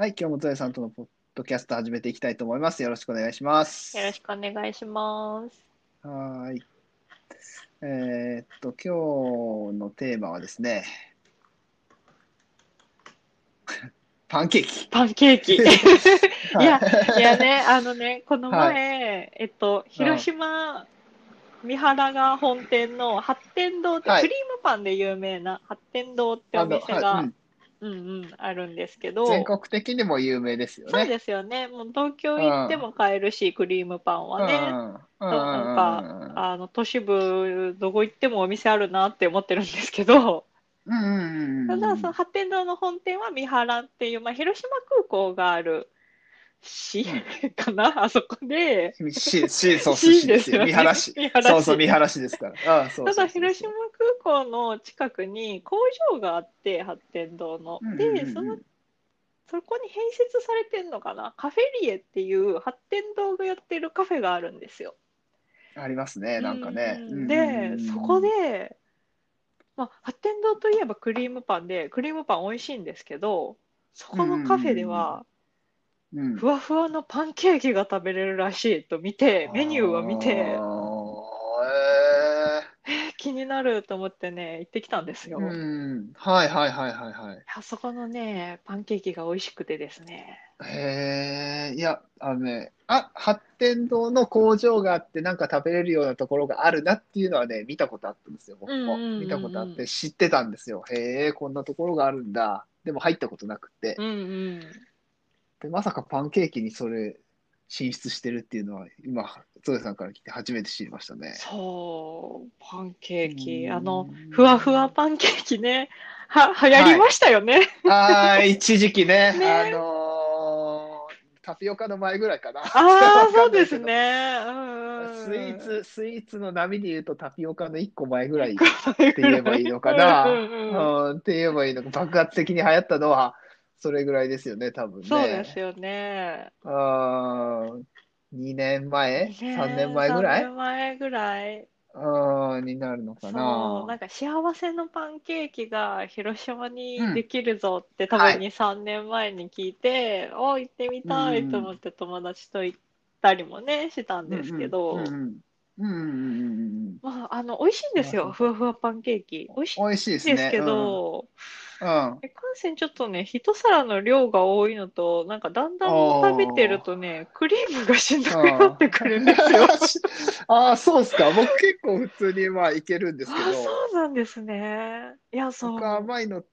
はい、今日もゾエさんとのポッドキャスト始めていきたいと思います。よろしくお願いします。よろしくお願いします。はーい。えーっと、今日のテーマはですね、パンケーキ。パンケーキ。いや、はいやね、あのね、この前、えっと、広島、三原が本店の八天堂って、はいクリームパンで有名な八天堂ってお店が、うんうんうん、あるんですけど、全国的にも有名ですよね。そうですよね。もう東京行っても買えるし、クリームパンはね。うんうんなんか、あの、都市部、どこ行ってもお店あるなって思ってるんですけど、うんうんうんうんただ、その八天堂の本店は三原っていう、まあ、広島空港がある市かな、あそこで、し、し、そう、市ですよ。ね見晴らし。見晴らしそうそう、見晴らしですから。あただ広島空港の近くに工場があって、八天堂の。うんうんうんで、その、そこに併設されてんのかな、カフェリエっていう八天堂がやってるカフェがあるんですよ。ありますね、なんかね。うんで、そこで、まあ、八天堂といえばクリームパンで、クリームパン美味しいんですけど、そこのカフェでは、うん、ふわふわのパンケーキが食べれるらしいと見て、メニューを見て、あえー気になると思ってね、行ってきたんですよ。ーうん。はいはいはいはいはい。あそこのね、パンケーキが美味しくてですね。へえ、いや、あのね、あ、八天堂の工場があって、なんか食べれるようなところがあるなっていうのはね、見たことあったんですよ、僕も。うんうんうんうん見たことあって、知ってたんですよ。へえ、こんなところがあるんだ。でも入ったことなくて。うんうん。で、まさかパンケーキにそれ、進出してるっていうのは、今、ゾエさんから聞いて初めて知りましたね。そう、パンケーキ。うんあの、ふわふわパンケーキね、は、流行りましたよね。ああ、一時期ね、ねあのータピオカの前ぐらいかな。ああ、そうです。ね。うんうん。スイーツ、スイーツの波で言うとタピオカの一個前ぐらいって言えばいいのかな。うん、って言えばいいのか。爆発的に流行ったのは、それぐらいですよね、多分ね。そうですよね。あー2年前？ね ?3 年前ぐらい？3年前ぐらい。うんになるのかそう、な。なんか幸せのパンケーキが広島にうんできるぞって多はい分2、3年前に聞いて、お行ってみたいと思って友達と行ったりもね、したんですけど、うんうんうんうんうんうんうんまあ、あの、美味しいんですよ、ふわふわパンケーキ。美味しいん。ですけど、うん、うんいかんせんちょっとね、一皿の量が多いのと、なんかだんだん食べてるとね、クリームがしんどくなってくるんですよ。ああ、そうっすか。僕結構普通にまあいけるんですけど、あ、そうなんですね。いや、そう。僕甘いの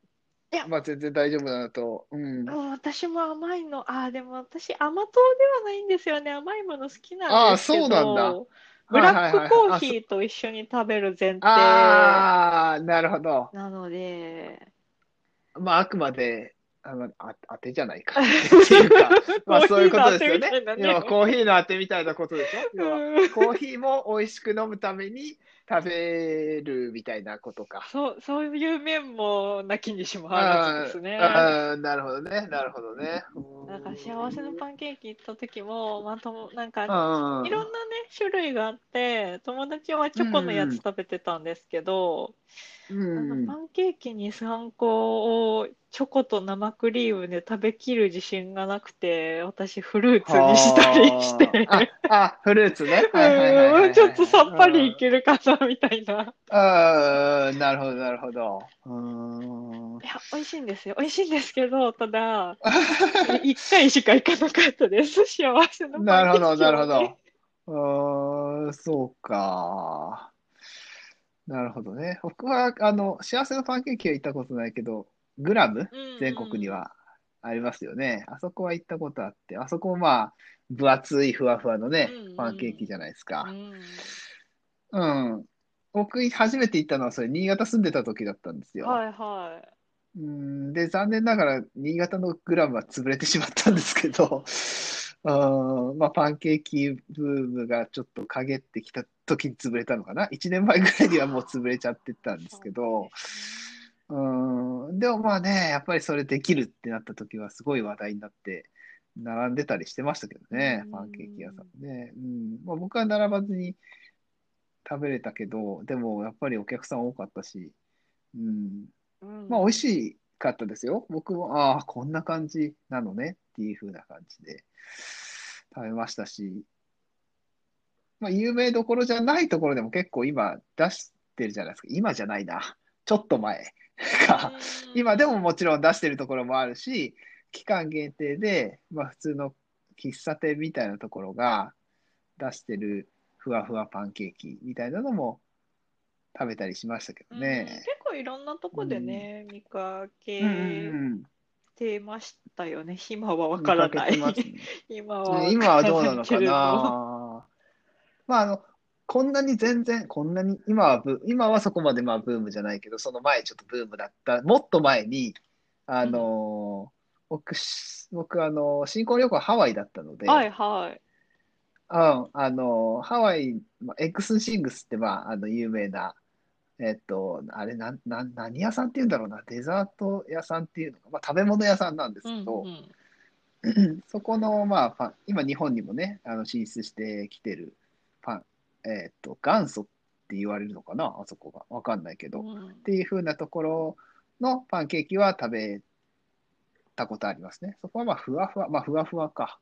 いや、まあ全然大丈夫だなと。うん。うん、私も甘いの、あー、でも私甘党ではないんですよね。甘いもの好きなんですけそうなんだど、ブラックコーヒーと一緒に食べる前提ああ、なるほど。なので、まああくまで、あの、あ、当てじゃないか。っていうか、まあそういうことですよね要はコーヒーのあてみたいなことでしょ？要コーヒーも美味しく飲むために食べるみたいなことか。そう、そういう面もなきにしもあらずですね。あーなるほどね。なるほどね。なんか幸せのパンケーキ行った時も、まあ、ともなんかいろんなね、種類があって、友達はチョコのやつ食べてたんですけど、うんなんかパンケーキに3個をチョコと生クリームで食べきる自信がなくて、私フルーツにしたりして、ああ、フルーツね。うんちょっとさっぱりいけるかなみたいな。ああ、なるほど、なるほど。うーんいや、美味しいんですよ。美味しいんですけど、ただ、1回しか行かなかったです。幸せのなるほど、パンケーキをなるほねど。うーん、そうか。なるほどね。僕は、あの、幸せのパンケーキは行ったことないけど、グラム？うん全国にはありますよね。あそこは行ったことあって、あそこもまあ、分厚いふわふわのねパンケーキじゃないですかう。んうん。僕、初めて行ったのは、それ、新潟住んでた時だったんですよ。はいはい。うん、で、残念ながら、新潟のグラムは潰れてしまったんですけど、うん、まあ、パンケーキブームがちょっと陰ってきた時に潰れたのかな？1年前ぐらいにはもう潰れちゃってたんですけど、うん、でもまあね、やっぱりそれできるってなった時はすごい話題になって、並んでたりしてましたけどねう、んパンケーキ屋さんね。うん、まあ、僕は並ばずに食べれたけど、でもやっぱりお客さん多かったし、うん、うんまあ美味しいかったですよ。僕も、ああ、こんな感じなのねっていう風な感じで食べましたし、まあ、有名どころじゃないところでも結構今出してるじゃないですか。今じゃないな。ちょっと前か。今でももちろん出してるところもあるし、期間限定で、まあ普通の喫茶店みたいなところが出してるふわふわパンケーキみたいなのも食べたりしましたけどうんね。結構いろんなとこでね、見かけてましたよね。今はわからない。今はね今はどうなのかな。まあ、あの、こんなに全然、こんなに、今はブ、今はそこまでまあブームじゃないけど、その前ちょっとブームだった、もっと前に、あの、僕、し僕、あの、新婚旅行ハワイだったので、はいはい。うん、あの、ハワイ、まあ、エクスシングスって、まあ、あの、有名な、えっと、あれ、なん、なん、何屋さんっていうんだろうな、デザート屋さんっていうのか、まあ、食べ物屋さんなんですうんけど、うん そこの、まあ、パン今、日本にもね、あの進出してきてるパン、えっと、元祖って言われるのかな、あそこが。わかんないけど。っうんていう風なところのパンケーキは食べたことありますね。そこはまあ、ふわふわ、まあ、ふわふわか。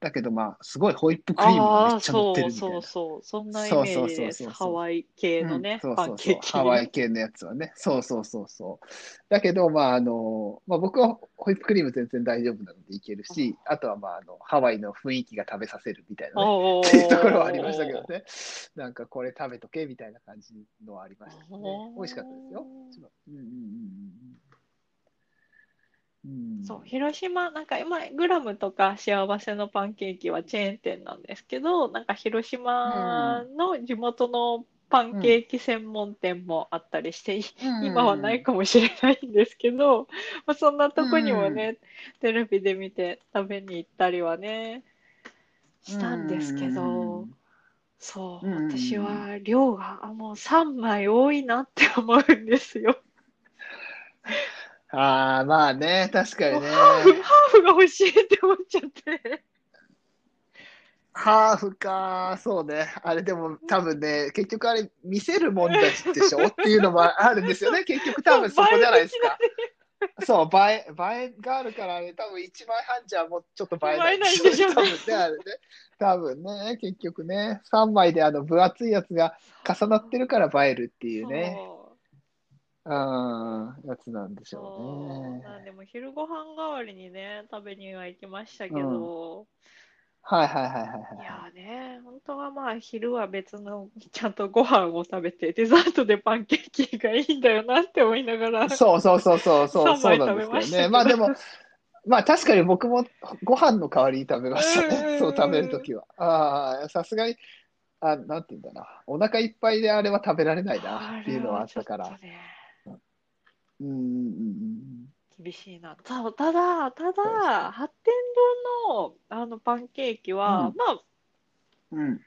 だけど、まあ、すごいホイップクリームがめっちゃ乗ってそうるみたいなそう。そう。そんなイメそうそうージです。そうそうそうハワイ系のね、パうんそうそう。そうハワイ系のやつはね。そうそうそうそう。だけど、まあ、あの、まあ、僕はホイップクリーム全然大丈夫なのでいけるし、あとは、まあ、あの、ハワイの雰囲気が食べさせるみたいなね。っていうところはありましたけどね。なんかこれ食べとけみたいな感じのはありましたね美味しかったですよ。うんうんうんうんうん。そう、広島、なんか今、グラムとか幸せのパンケーキはチェーン店なんですけど、なんか広島の地元のパンケーキ専門店もあったりして、うん。今はないかもしれないんですけど、まあ、そんなとこにもね、テレビで見て食べに行ったりはね、したんですけど、そう、うん。うん。うん私は量があもう3枚多いなって思うんですよ。ああ、まあね、確かにね。ハーフ、ハーフが欲しいって思っちゃって。ハーフか、そうね。あれでも多分ね、結局あれ見せるもんだでしょ？っていうのもあるんですよね。結局多分そこじゃないですか。そう、映え、映えがあるからね、多分1枚半じゃもうちょっと映えないでしょうね多分ね、あれね。多分ね、結局ね、3枚であの分厚いやつが重なってるから映えるっていうね、そううん、やつなんでしょそううね。なんでも昼ご飯代わりにね、食べには行きましたけど、はいはいはいはいいはい。やーね、本当はまあ昼は別のちゃんとご飯を食べて、デザートでパンケーキがいいんだよなって思いながら、そうそうそうそうそう、3枚そうなんです食べましたけどけどね。まあでも、まあ確かに僕もご飯の代わりに食べましたね。うんうんうんそう食べるときは。ああ、さすがに、あ、なんて言うんだな。お腹いっぱいであれは食べられないなっていうのはあったからうんうんうん厳しいな。ただ、ただ、ただ、八天堂のあのパンケーキは、うんまあ、うん。うん。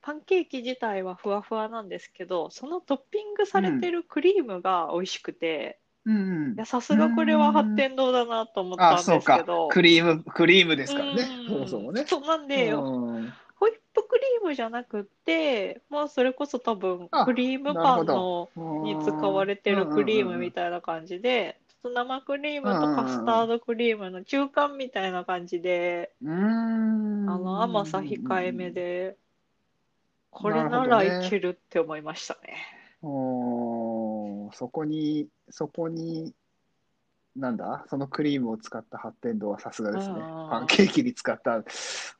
パンケーキ自体はふわふわなんですけど、そのトッピングされてるクリームが美味しくて、うんうんいや、さすがこれは八天堂だなと思ったあ、んそうかですけど。。クリーム、クリームですからね。うんそもそもね。そうなんで、うんホイップクリームじゃなくって、まあ、それこそ多分あクリームパンのに使われてるクリームみたいな感じで、ちょっと生クリームとカスタードクリームの中間みたいな感じで、うん。あの甘さ控えめで、これならいけるって思いましたね。おーそこに、そこに、なんだ、そのクリームを使った発展堂はさすがですね。パンケーキに使った。へ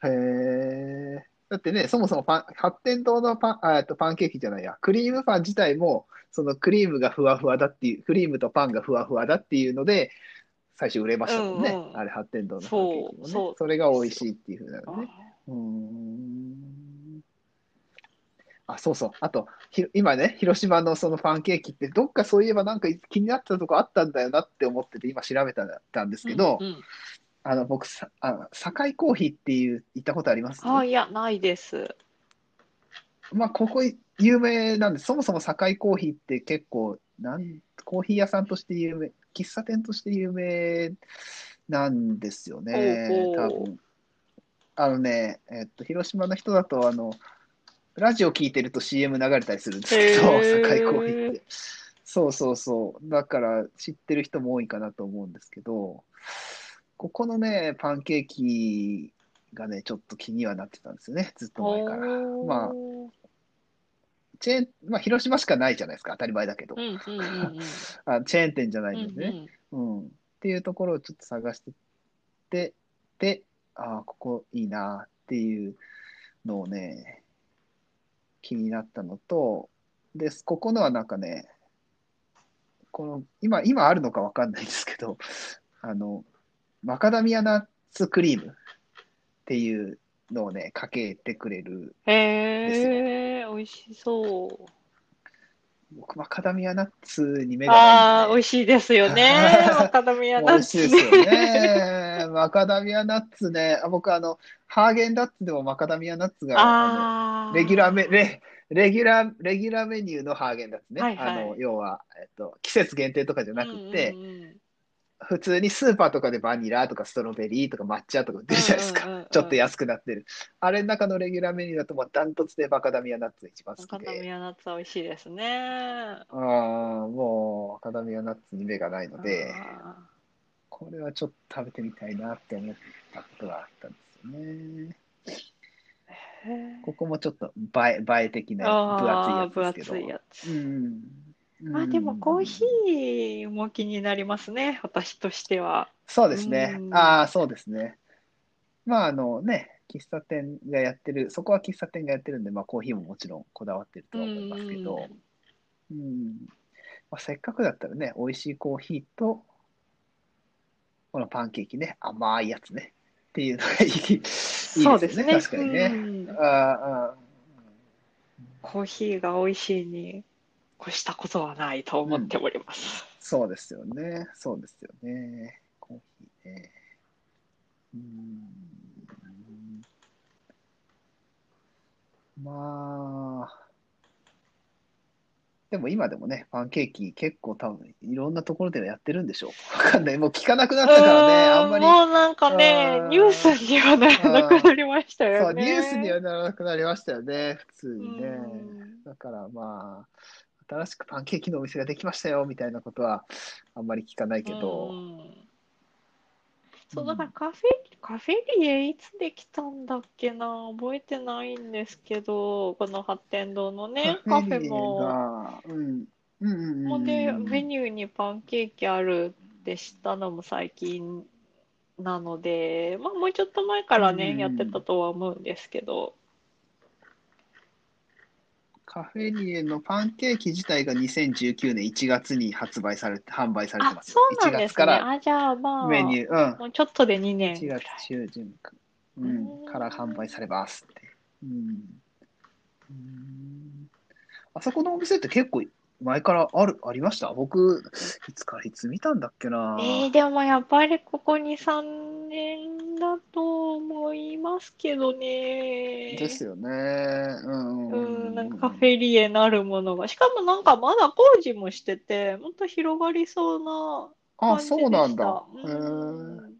え。だってね、そもそもパン、発展堂のパン、あえっとパンケーキじゃないや、クリームパン自体も、そのクリームがふわふわだっていう、クリームとパンがふわふわだっていうので、最初売れましたもんね。うんうんあれ、発展堂のパンケーキもね。そうそうれが美味しいっていうふうなのね。あうーんあ、そうそう。あと、ひ今ね、広島のそのパンケーキって、どっかそういえばなんか気になってたとこあったんだよなって思ってて、今調べたたんですけど、うんうんあの、僕さ、あの、堺コーヒーっていう、行ったことあります？あ、いや、ないです。まあ、ここ有名なんです。そもそも堺コーヒーって結構、なん、コーヒー屋さんとして有名、喫茶店として有名なんですよね、ほうほう多分。あのね、えっと、広島の人だと、あの、ラジオ聞いてると CM 流れたりするんですけど、へー堺コーヒーって。そうそうそう。だから知ってる人も多いかなと思うんですけど、ここのね、パンケーキがね、ちょっと気にはなってたんですよね、ずっと前から。まあ、チェーン、まあ、広島しかないじゃないですか、当たり前だけどう。んうんうんうん あチェーン店じゃないうんんでね。うん。っていうところをちょっと探してって、で、ああ、ここいいなっていうのをね、気になったのと、で、ここのはなんかね、この、今、今あるのかわかんないですけど、あの、マカダミアナッツクリームっていうのをね、かけてくれる。へえ、美味しそう。僕、マカダミアナッツに目がないんでね ああ、美味しいですよね。マカダミアナッ美味しいツですよね。マカダミアナッツね。あ僕、あの、ハーゲンダッツでもマカダミアナッツが、あああ。のレギュラーメ、レ、レギュラー、レギュラーメニューのハーゲンダッツね。はいはいあの、要は、えっと、季節限定とかじゃなくて、うんうんうん普通にスーパーとかでバニラとかストロベリーとか抹茶とか売ってるじゃないですか。うんうんうんうんちょっと安くなってる。あれの中のレギュラーメニューだと、もうダントツでマカダミアナッツが一番好きマカダミで。アナッツは美味しいですね。ああ、もう、マカダミアナッツに目がないので、あこれはちょっと食べてみたいなって思ったことがあったんですよね。ここもちょっと映え、映え的な分厚いやつですけど。分厚いやつ。うん。まあでもコーヒーも気になりますね、私としては。そうですねう。んああ、そうですね。まあ、あのね、喫茶店がやってる、そこは喫茶店がやってるんで、まあ、コーヒーももちろんこだわってるとは思いますけど、うん。まあ、せっかくだったらね、美味しいコーヒーと、このパンケーキね、甘いやつね、っていうのがいい、いいですよね、そうですね。確かにね。うんあコーヒーが美味しいに越したことはないと思っております。そうですよね。そうですよね。コーヒーね。うーん。まあ。でも今でもね、パンケーキ結構多分いろんなところではやってるんでしょう。わかんない。もう聞かなくなったからね、あんまり。もうなんかねう、んニュースにはならなくなりましたそう、よね。ニュースにはならなくなりましたよね、普通にね。うんだからまあ、新しくパンケーキのお店ができましたよみたいなことはあんまり聞かないけど、うん。そう、だからカフェ、カフェリエいつできたんだっけな、覚えてないんですけど、この発展堂のね、カフェも、が、うん、うんうんうんもうで、メニューにパンケーキあるって知ったのも最近なので、まあもうちょっと前からね、うん。やってたとは思うんですけど、カフェリエのパンケーキ自体が2019年1月に発売されて、販売されてあ、ます。そうなん1ですね。月からあ、じゃあまあ、メニュー、もうちょっとで2年うん、1ぐらい月。中旬か、ううんん、から販売されますって。うんうんあそこのお店って結構前からある、ありました？僕、いつからいつ見たんだっけな。えー、でもやっぱりここ2、3年だと思いますけどね。ですよね。うんうんうん、なんかカフェリエなるものが。しかもなんかまだ工事もしてて、もっと広がりそうなあ、感じそうなんだ。でした。へえ。うん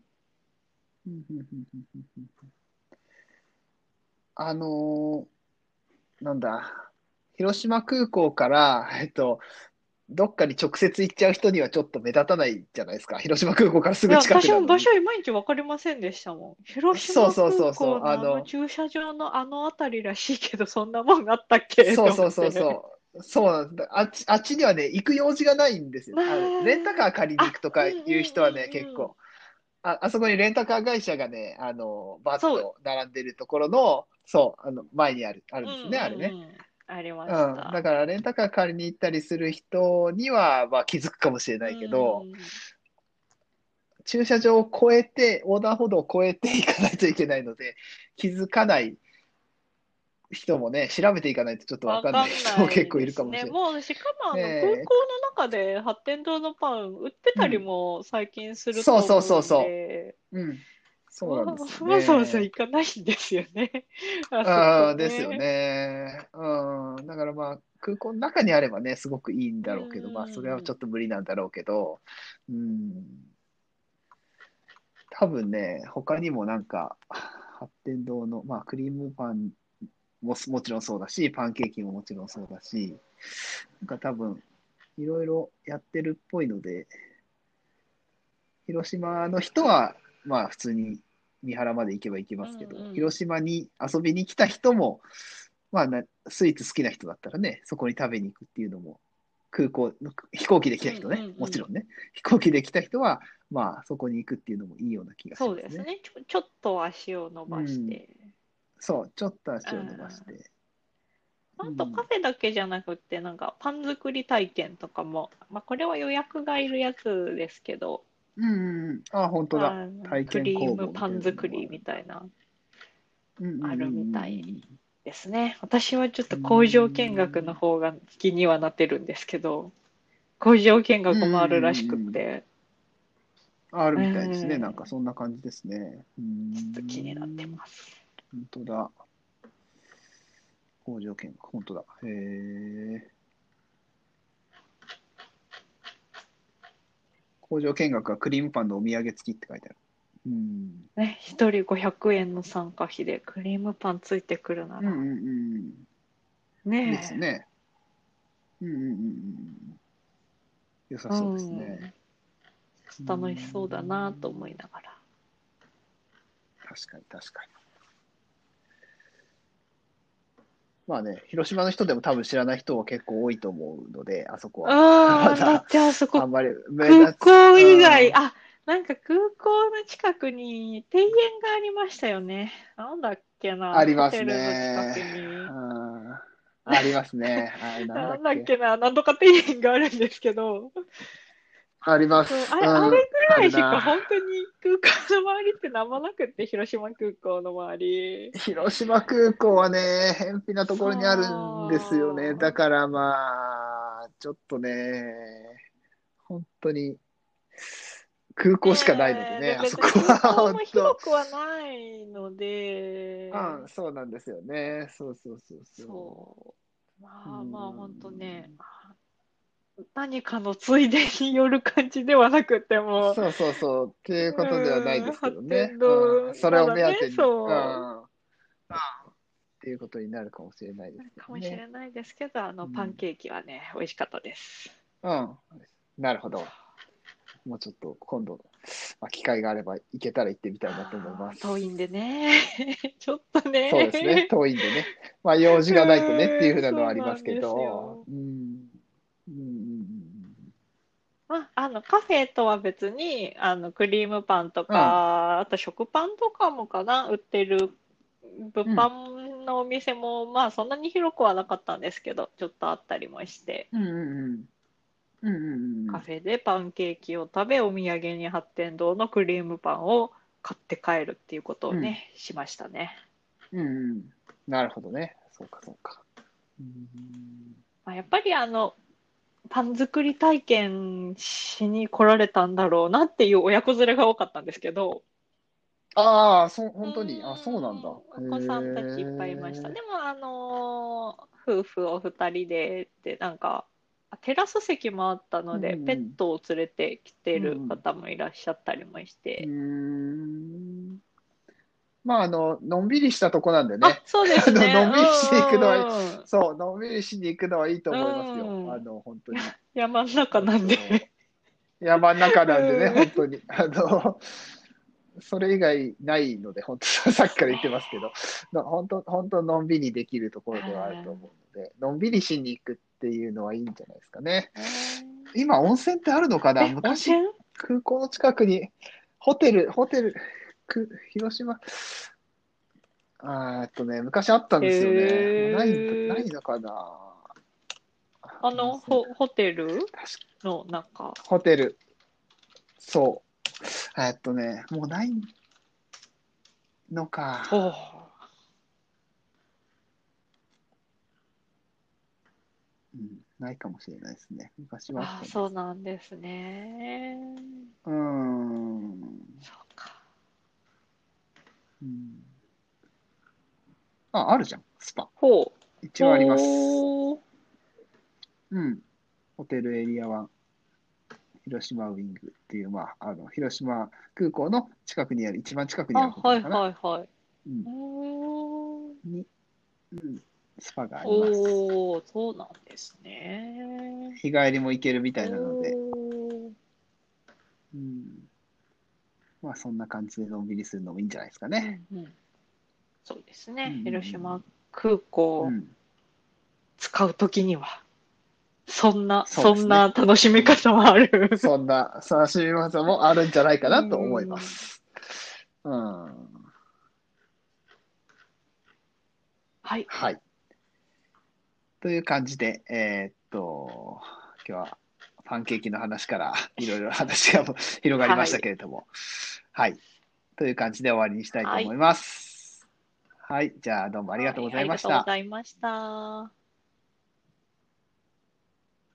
うんうんうんうんうんうんあのーなんだ、広島空港から、えっと、どっかに直接行っちゃう人にはちょっと目立たないじゃないですか。広島空港からすぐ近くなのに場所いまいちわかりませんでしたもん。広島そうそうそうそう空港のああのの駐車場のあの辺りらしいけど、そんなもんあったっけ？そうそうそうと思ってそう。そうなんだ。あっち、あっちにはね、行く用事がないんですよ。あのレンタカー借りに行くとかいう人はね、あうんうんうんうん結構。あ、あそこにレンタカー会社がね、あの、バッそと並んでるところの、そう、あの、前にある、あるんですね、あれね。うんうんうんありましうん。た。だから、レンタカー借りに行ったりする人には、まあ気づくかもしれないけど、うん駐車場を越えて、横断歩道を越えていかないといけないので、気づかない人もね、調べていかないとちょっとわかんない人も結構いるかもしれない。ないね。もうしかもあのねえ空港の中で発展堂のパン売ってたりも最近するとそう思そうそうそううんで、うん。そうなんですよわざわざね。行かないんですよね。あああ、ですよ。ね。うん。だからまあ、空港の中にあればね、すごくいいんだろうけど、うんまあ、それはちょっと無理なんだろうけど、うん。多分ね、他にもなんか、発展堂の、まあ、クリームパンももちろんそうだし、パンケーキももちろんそうだし、なんか多分、いろいろやってるっぽいので、広島の人は、まあ普通に三原まで行けば行けますけど、うんうん広島に遊びに来た人も、まあな、スイーツ好きな人だったらね、そこに食べに行くっていうのも、空港、飛行機で来た人ね、うんうんうんもちろんね、飛行機で来た人は、まあそこに行くっていうのもいいような気がしますね。そうですね。ちょちょっと足を伸ばして。そう、ちょっと足を伸ばして。あとカフェだけじゃなくって、なんかパン作り体験とかも、まあ、これは予約がいるやつですけど、うんうんうん。あ、本当だ。体クリー験工房ムパン作りみたいなあるみたいですね。私はちょっと工場見学の方が気にはなってるんですけど、工場見学もあるらしくって、あるみたいですね。うんなんかそんな感じですね。うんちょっと気になってます。本当だ。工場見学、本当だ。へえ。工場見学はクリームパンのお土産付きって書いてある。うん。ね、一人500円の参加費でクリームパンついてくるなら、うんうんうん。ねえですね。うんうんうんうん。良さそうですね。うん楽しそうだなと思いながら。確かに確かに。まあね、広島の人でも多分知らない人は結構多いと思うので、あそこは。ああ、まだだってあそこあんまり目空港以外、うんあ、なんか空港の近くに庭園がありましたよね。なんだっけな、ありますね近くに。うんありますね。ななんんだ。っけな、なんとか庭園があるんですけど、あります。あれ、うんあれぐらいしか本当に空港の周りってなんもなくって、広島空港の周り。広島空港はね、偏僻なところにあるんですよね。だからまあ、ちょっとね、本当に空港しかないのでね、あそこは空港本も広くはないので、当。うん、そうなんですよね。そうそうそうそう。そう。まあうんまあ、本当ね、あ何かのついでによる感じではなくても、そうそうそう。っていうことではないですけどね。うんそれを目当てに。そううんうんっていうことになるかもしれないですけどね。かもしれないですけど、あのうんパンケーキはね、美味しかったです。うん。なるほど。もうちょっと今度、まあ、機会があれば行けたら行ってみたいなと思います。遠いんでね、ちょっとね。そうですね。遠いんでね。まあ用事がないとねっていうふうなのはありますけど よ。うん。うんうんうんまあ、あのカフェとは別にあのクリームパンとか、あと食パンとかもかな売ってる物販のお店も、まあそんなに広くはなかったんですけどちょっとあったりもして、うん。うんうんうん。うんうんうん。カフェでパンケーキを食べお土産に発天堂のクリームパンを買って帰るっていうことをね、しましたね、うんうん。なるほどね。そうかそうか。うんまあ、やっぱりあのパン作り体験しに来られたんだろうなっていう親子連れが多かったんですけど、ああ、そう、本当に？あ、そうなんだ。お子さんたちいっぱいいました。でも、あのー夫婦お二人でって、なんか、あテラス席もあったので、うんうんペットを連れてきてる方もいらっしゃったりもしうて。ーん。まあ、あの、のんびりしたとこなんであね。、そうですね。あののんびりしに行くのはそう、のんびりしに行くのはいいと思いますうんよ。あの、本当に。山の中なんで。山の中なんでね、うん本当に。あの、それ以外ないので、本当、さっきから言ってますけど、の本当、本当、のんびりできるところではあると思うので、のんびりしに行くっていうのはいいんじゃないですかね。今、温泉ってあるのかな？昔、泉？空港の近くに、ホテル、ホテル、く広島、あっとね、昔あったんですよね。へーないないのかなあの、ホホテル？の中。ホテル。そう。えっとね、もうないのか。おーうん、ないかもしれないですね。昔はあそうなんですね。うーん。そうんあ、あるじゃん、スパ。ほう。一応あります。うん。ホテルエリア1、広島ウィングっていう、まあ、あの、広島空港の近くにある、一番近くにああ、るホテはいルかな。はいはい。うんに、うん、スパがあります。おー、そうなんですね。日帰りも行けるみたいなので、うん、まあそんな感じでのんびりするのもいいんじゃないですかね。うんうんそうですうんねうん。広島空港使うときには、そんな、そねそんな楽しみ方もある。そんな楽しみ方もあるんじゃないかなと思います。うん、はい。はい。という感じで、えーっと、今日はパンケーキの話からいろいろ話が広がりましたけれども、はい。という感じで終わりにしたいと思います。はい。じゃあどうもありがとうございました。ありがとうございました。